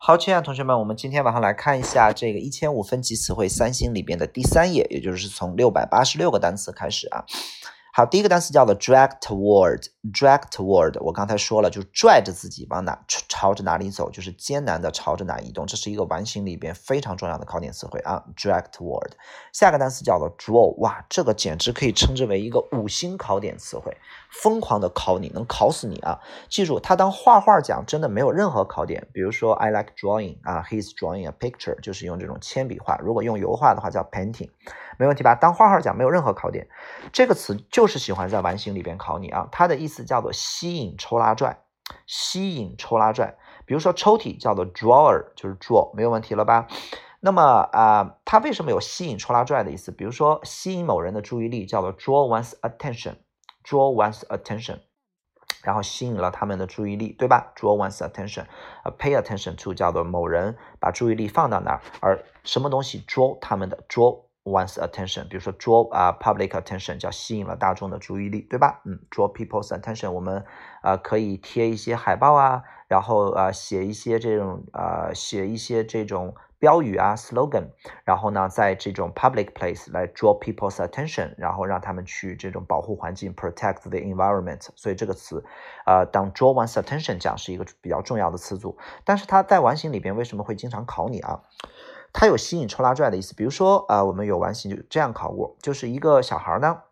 好，亲爱的同学们，我们今天晚上来看一下这个一千五分级词汇三星里边的第三页，也就是从六百八十六个单词开始啊。好，第一个单词叫做 drag toward，drag toward，我刚才说了，就是拽着自己往哪朝着哪里走，就是艰难的朝着哪移动，这是一个完形里边非常重要的考点词汇啊，drag toward。下个单词叫做 draw，哇，这个简直可以称之为一个五星考点词汇，疯狂的考你，能考死你啊！记住，它当画画讲真的没有任何考点，比如说 I like drawing 啊，he's drawing a picture，就是用这种铅笔画，如果用油画的话叫 painting。没问题吧？当画画讲没有任何考点，这个词就是喜欢在完形里边考你啊。它的意思叫做吸引、抽拉拽，吸引、抽拉拽。比如说抽屉叫做 drawer，就是 draw，没有问题了吧？那么啊，它为什么有吸引、抽拉拽的意思？比如说吸引某人的注意力叫做 draw one's attention，draw one's attention，然后吸引了他们的注意力，对吧？draw one's attention，呃，pay attention to 叫做某人把注意力放到那儿，而什么东西 draw 他们的 draw。One's attention，比如说 draw 啊 public attention 叫吸引了大众的注意力，对吧？嗯，draw people's attention，我们呃可以贴一些海报啊，然后呃写一些这种呃写一些这种标语啊 slogan，然后呢在这种 public place 来 draw people's attention，然后让他们去这种保护环境 protect the environment。所以这个词呃当 draw one's attention 讲是一个比较重要的词组，但是它在完形里边为什么会经常考你啊？它有吸引、抽拉、拽的意思。比如说，啊，我们有完形就这样考过，就是一个小孩呢，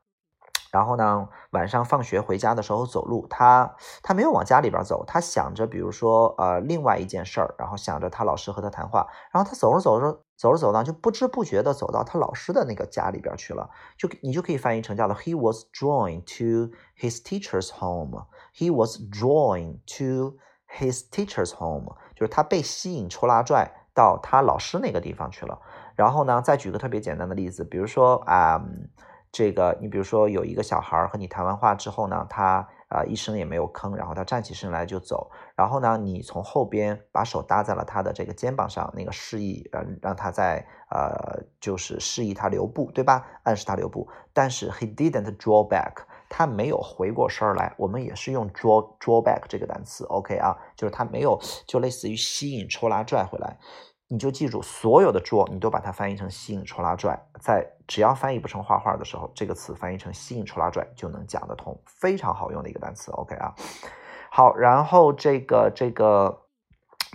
然后呢，晚上放学回家的时候走路，他他没有往家里边走，他想着，比如说，呃，另外一件事儿，然后想着他老师和他谈话，然后他走着走着走着走呢，就不知不觉的走到他老师的那个家里边去了，就你就可以翻译成叫做 He was drawn to his teacher's home. He was drawn to his teacher's home，就是他被吸引、抽拉、拽。到他老师那个地方去了，然后呢，再举个特别简单的例子，比如说啊，这个你比如说有一个小孩和你谈完话之后呢，他啊一声也没有吭，然后他站起身来就走，然后呢，你从后边把手搭在了他的这个肩膀上，那个示意让让他在呃就是示意他留步，对吧？暗示他留步，但是 he didn't draw back。他没有回过身来，我们也是用 draw drawback 这个单词，OK 啊，就是他没有，就类似于吸引、抽拉、拽回来。你就记住，所有的 draw 你都把它翻译成吸引、抽拉、拽，在只要翻译不成画画的时候，这个词翻译成吸引、抽拉、拽就能讲得通，非常好用的一个单词，OK 啊。好，然后这个这个。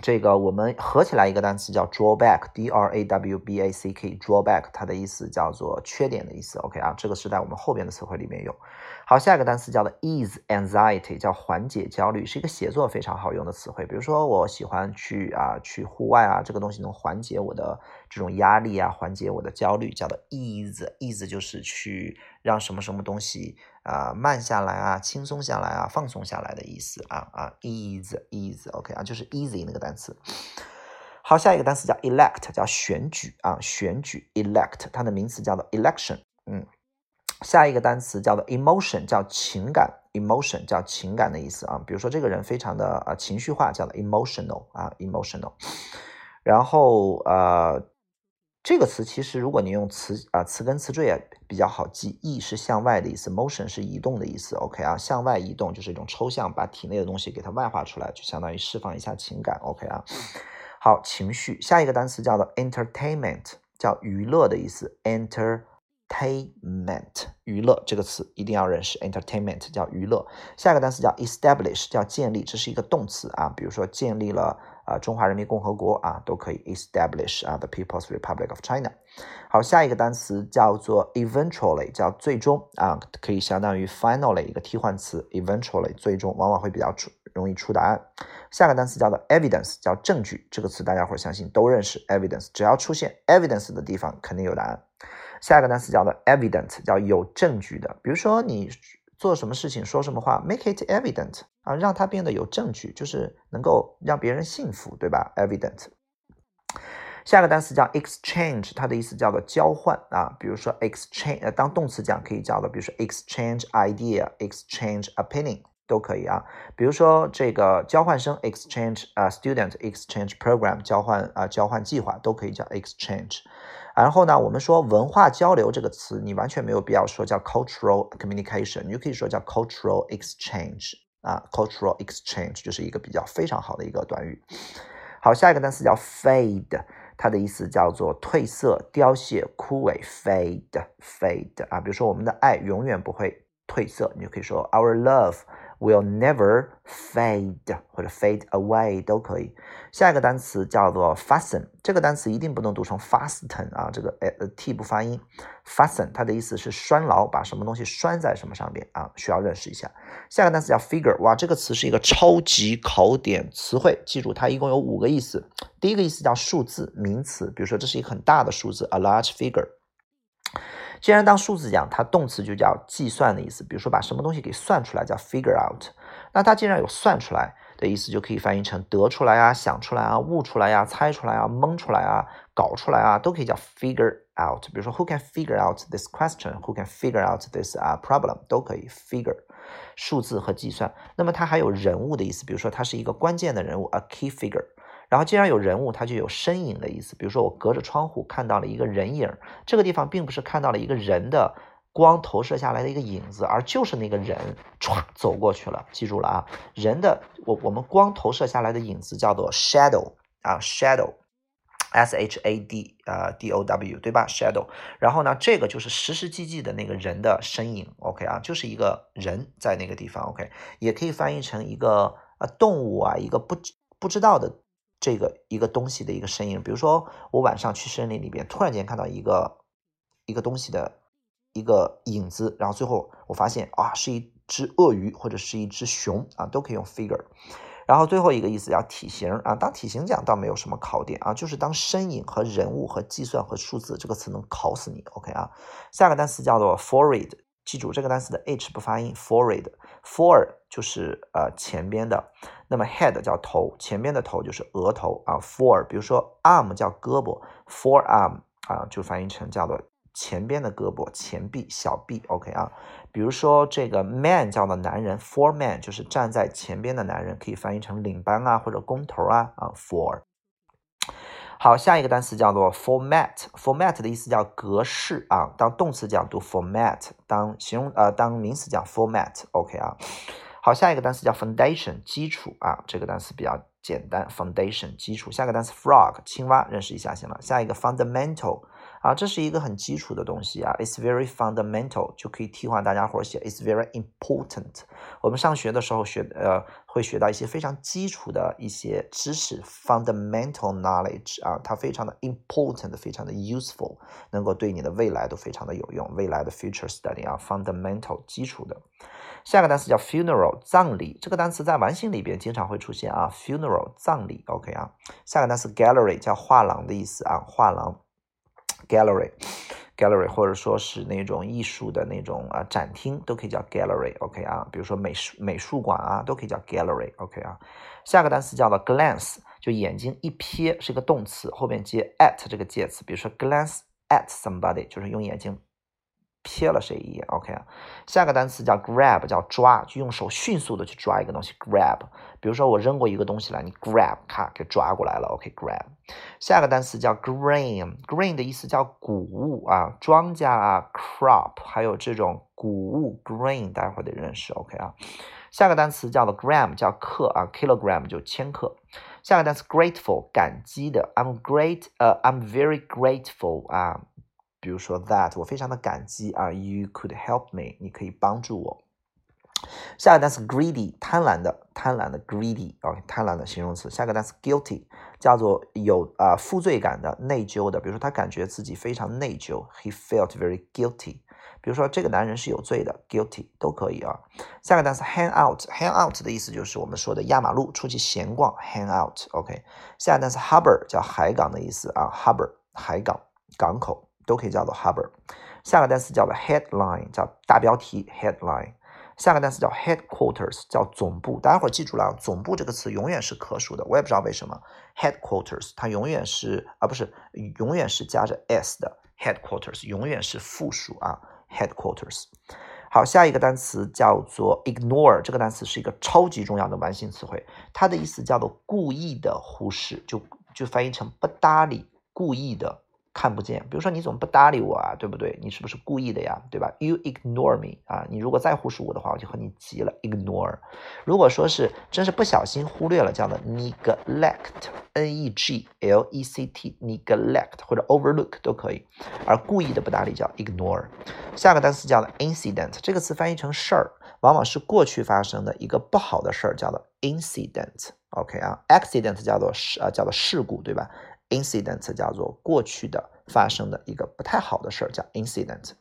这个我们合起来一个单词叫 drawback，d r a w b a c k，drawback，它的意思叫做缺点的意思。OK 啊，这个是在我们后边的词汇里面有。好，下一个单词叫做 ease anxiety，叫缓解焦虑，是一个写作非常好用的词汇。比如说，我喜欢去啊去户外啊，这个东西能缓解我的这种压力啊，缓解我的焦虑，叫做 ease，ease 就是去让什么什么东西。啊，慢下来啊，轻松下来啊，放松下来的意思啊啊，ease ease，OK 啊，就是 easy 那个单词。好，下一个单词叫 elect，叫选举啊，选举 elect，它的名词叫做 election。嗯，下一个单词叫做 emotion，叫情感，emotion 叫情感的意思啊。比如说这个人非常的呃情绪化，叫做 emotional 啊，emotional。然后呃。这个词其实，如果你用词啊词根词缀啊比较好记。e 是向外的意思，motion 是移动的意思。OK 啊，向外移动就是一种抽象，把体内的东西给它外化出来，就相当于释放一下情感。OK 啊，好，情绪。下一个单词叫做 entertainment，叫娱乐的意思。enter entertainment，娱乐这个词一定要认识。entertainment 叫娱乐。下一个单词叫 establish，叫建立，这是一个动词啊，比如说建立了。啊，中华人民共和国啊，都可以 establish 啊，the People's Republic of China。好，下一个单词叫做 eventually，叫最终啊，可以相当于 finally 一个替换词，eventually 最终往往会比较出容易出答案。下个单词叫做 evidence，叫证据，这个词大家伙相信都认识 evidence，只要出现 evidence 的地方肯定有答案。下一个单词叫做 evident，叫有证据的，比如说你。做什么事情说什么话，make it evident 啊，让它变得有证据，就是能够让别人信服，对吧？evident。下一个单词叫 exchange，它的意思叫做交换啊，比如说 exchange，当动词讲可以叫做，比如说 exchange idea，exchange opinion 都可以啊。比如说这个交换生 exchange 啊，student，exchange program 交换啊，交换计划都可以叫 exchange。然后呢，我们说文化交流这个词，你完全没有必要说叫 cultural communication，你就可以说叫 cultural exchange 啊，cultural exchange 就是一个比较非常好的一个短语。好，下一个单词叫 fade，它的意思叫做褪色、凋谢、枯萎。fade，fade 啊，比如说我们的爱永远不会褪色，你就可以说 our love。Will never fade 或者 fade away 都可以。下一个单词叫做 fasten，这个单词一定不能读成 fasten 啊，这个呃 t 不发音。fasten 它的意思是拴牢，把什么东西拴在什么上边啊，需要认识一下。下个单词叫 figure，哇，这个词是一个超级考点词汇，记住它一共有五个意思。第一个意思叫数字名词，比如说这是一个很大的数字，a large figure。既然当数字讲，它动词就叫计算的意思。比如说把什么东西给算出来叫 figure out。那它既然有算出来的意思，就可以翻译成得出来啊、想出来啊、悟出来呀、猜出来啊、蒙出来啊、搞出来啊，都可以叫 figure out。比如说 Who can figure out this question？Who can figure out this 啊 problem？都可以 figure 数字和计算。那么它还有人物的意思，比如说它是一个关键的人物，a key figure。然后，既然有人物，它就有身影的意思。比如说，我隔着窗户看到了一个人影，这个地方并不是看到了一个人的光投射下来的一个影子，而就是那个人歘走过去了。记住了啊，人的我我们光投射下来的影子叫做 shadow 啊，shadow，s h a d 啊 d o w 对吧？shadow。然后呢，这个就是实实际际的那个人的身影。OK 啊，就是一个人在那个地方。OK，也可以翻译成一个呃动物啊，一个不不知道的。这个一个东西的一个身影，比如说我晚上去森林里边，突然间看到一个一个东西的一个影子，然后最后我发现啊，是一只鳄鱼或者是一只熊啊，都可以用 figure。然后最后一个意思叫体型啊，当体型讲倒没有什么考点啊，就是当身影和人物和计算和数字这个词能考死你。OK 啊，下个单词叫做 forward。记住这个单词的 h 不发音，forehead，fore 就是呃前边的，那么 head 叫头，前边的头就是额头啊 fore，比如说 arm 叫胳膊，forearm 啊就翻译成叫做前边的胳膊，前臂、小臂，OK 啊，比如说这个 man 叫做男人，foreman 就是站在前边的男人，可以翻译成领班啊或者工头啊啊 fore。好，下一个单词叫做 format，format 的意思叫格式啊。当动词讲读 format，当形容呃当名词讲 format，OK 啊。好，下一个单词叫 foundation，基础啊。这个单词比较简单，foundation 基础。下个单词 frog，青蛙，认识一下行了。下一个 fundamental。啊，这是一个很基础的东西啊，it's very fundamental，就可以替换大家伙写，it's very important。我们上学的时候学，呃，会学到一些非常基础的一些知识，fundamental knowledge 啊，它非常的 important，非常的 useful，能够对你的未来都非常的有用，未来的 future study 啊，fundamental 基础的。下个单词叫 funeral，葬礼，这个单词在完形里边经常会出现啊，funeral 葬礼，OK 啊。下个单词 gallery 叫画廊的意思啊，画廊。Gallery，gallery，或者说是那种艺术的那种啊展厅，都可以叫 gallery，OK 啊，比如说美术美术馆啊，都可以叫 gallery，OK 啊。下个单词叫做 glance，就眼睛一瞥，是个动词，后面接 at 这个介词，比如说 glance at somebody，就是用眼睛。瞥了谁一眼？OK 啊，下个单词叫 grab，叫抓，就用手迅速的去抓一个东西。grab，比如说我扔过一个东西来，你 grab，咔给抓过来了。OK，grab。下个单词叫 grain，grain 的意思叫谷物啊，庄稼啊，crop，还有这种谷物 grain，待会儿得认识。OK 啊，下个单词叫做 gram，叫克啊，kilogram 就千克。下个单词 grateful，感激的，I'm great，呃，I'm very grateful 啊。比如说 that 我非常的感激啊，you could help me，你可以帮助我。下个单词 greedy 贪婪的，贪婪的 greedy 啊，贪婪的形容词。下个单词 guilty 叫做有啊负罪感的，内疚的。比如说他感觉自己非常内疚，he felt very guilty。比如说这个男人是有罪的，guilty 都可以啊。下个单词 hang out，hang out 的意思就是我们说的压马路，出去闲逛，hang out。OK。下个单词 harbor 叫海港的意思啊，harbor 海港港口。都可以叫做 hubber，。下个单词叫做 headline，叫大标题 headline。下个单词叫 headquarters，叫总部。大家伙记住了，总部这个词永远是可数的，我也不知道为什么。headquarters 它永远是啊，不是永远是加着 s 的 headquarters，永远是复数啊 headquarters。好，下一个单词叫做 ignore，这个单词是一个超级重要的完形词汇，它的意思叫做故意的忽视，就就翻译成不搭理，故意的。看不见，比如说你怎么不搭理我啊，对不对？你是不是故意的呀，对吧？You ignore me 啊，你如果再忽视我的话，我就和你急了。Ignore，如果说是真是不小心忽略了，叫做 neglect n e g l e c t neglect 或者 overlook 都可以，而故意的不搭理叫 ignore。下个单词叫做 incident，这个词翻译成事儿，往往是过去发生的一个不好的事儿，叫做 incident。OK 啊，accident 叫做事啊，叫做事故，对吧？incident 叫做过去的发生的一个不太好的事儿，叫 incident。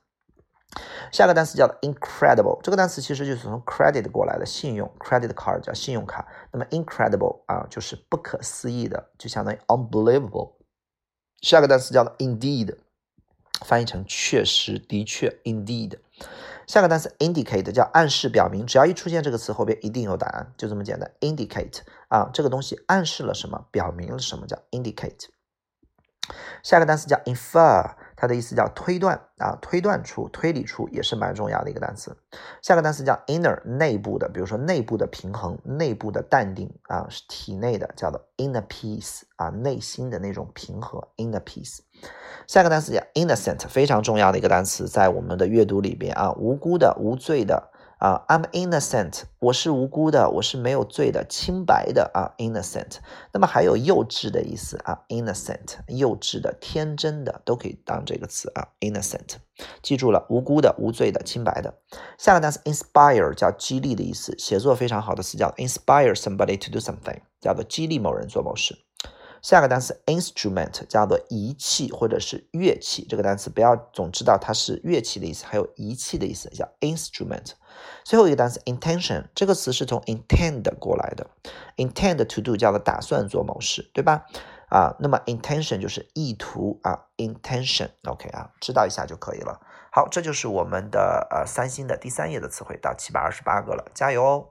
下个单词叫做 incredible，这个单词其实就是从 credit 过来的，信用 credit card 叫信用卡。那么 incredible 啊，就是不可思议的，就相当于 unbelievable。下个单词叫做 indeed，翻译成确实、的确，indeed。下个单词 indicate 叫暗示、表明，只要一出现这个词后边一定有答案，就这么简单。indicate 啊，这个东西暗示了什么，表明了什么，叫 indicate。下个单词叫 infer。它的意思叫推断啊，推断出、推理出也是蛮重要的一个单词。下个单词叫 inner，内部的，比如说内部的平衡、内部的淡定啊，是体内的，叫做 inner peace 啊，内心的那种平和 inner peace。下个单词叫 innocent，非常重要的一个单词，在我们的阅读里边啊，无辜的、无罪的。啊，I'm innocent，我是无辜的，我是没有罪的，清白的啊，innocent。那么还有幼稚的意思啊，innocent，幼稚的、天真的都可以当这个词啊，innocent。记住了，无辜的、无罪的、清白的。下个单词 inspire 叫激励的意思，写作非常好的词叫 inspire somebody to do something，叫做激励某人做某事。下个单词 instrument 叫做仪器或者是乐器，这个单词不要总知道它是乐器的意思，还有仪器的意思，叫 instrument。最后一个单词 intention 这个词是从 intend 过来的，intend to do 叫做打算做某事，对吧？啊，那么 intention 就是意图啊，intention，OK 啊，知道一下就可以了。好，这就是我们的呃三星的第三页的词汇，到七百二十八个了，加油哦！